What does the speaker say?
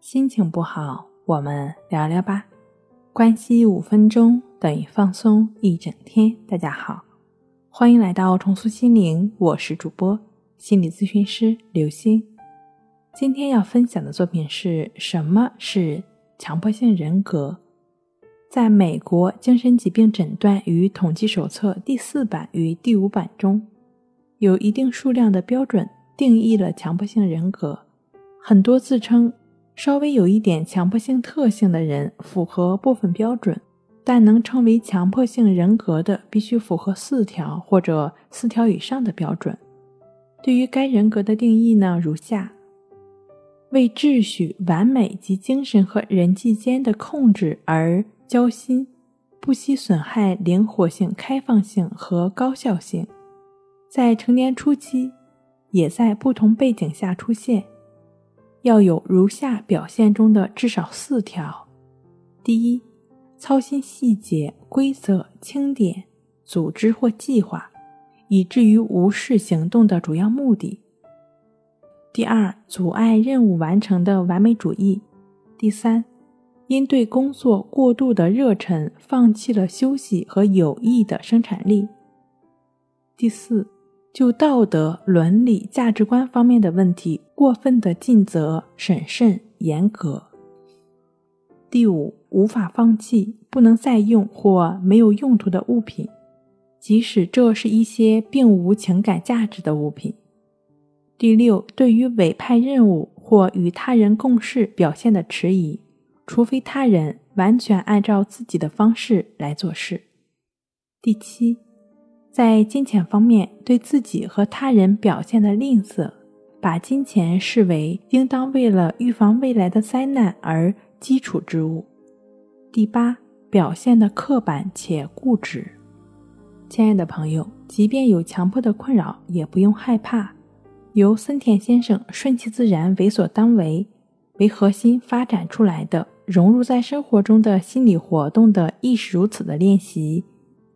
心情不好，我们聊聊吧。关系五分钟等于放松一整天。大家好，欢迎来到重塑心灵，我是主播心理咨询师刘星。今天要分享的作品是什么是强迫性人格？在美国精神疾病诊断与统计手册第四版与第五版中，有一定数量的标准定义了强迫性人格。很多自称稍微有一点强迫性特性的人符合部分标准，但能称为强迫性人格的必须符合四条或者四条以上的标准。对于该人格的定义呢，如下：为秩序、完美及精神和人际间的控制而交心，不惜损害灵活性、开放性和高效性，在成年初期，也在不同背景下出现。要有如下表现中的至少四条：第一，操心细节、规则、清点、组织或计划，以至于无视行动的主要目的；第二，阻碍任务完成的完美主义；第三，因对工作过度的热忱，放弃了休息和有益的生产力；第四。就道德、伦理、价值观方面的问题，过分的尽责、审慎、严格。第五，无法放弃不能再用或没有用途的物品，即使这是一些并无情感价值的物品。第六，对于委派任务或与他人共事表现的迟疑，除非他人完全按照自己的方式来做事。第七。在金钱方面，对自己和他人表现的吝啬，把金钱视为应当为了预防未来的灾难而基础之物。第八，表现的刻板且固执。亲爱的朋友，即便有强迫的困扰，也不用害怕。由森田先生“顺其自然，为所当为”为核心发展出来的融入在生活中的心理活动的“亦是如此”的练习。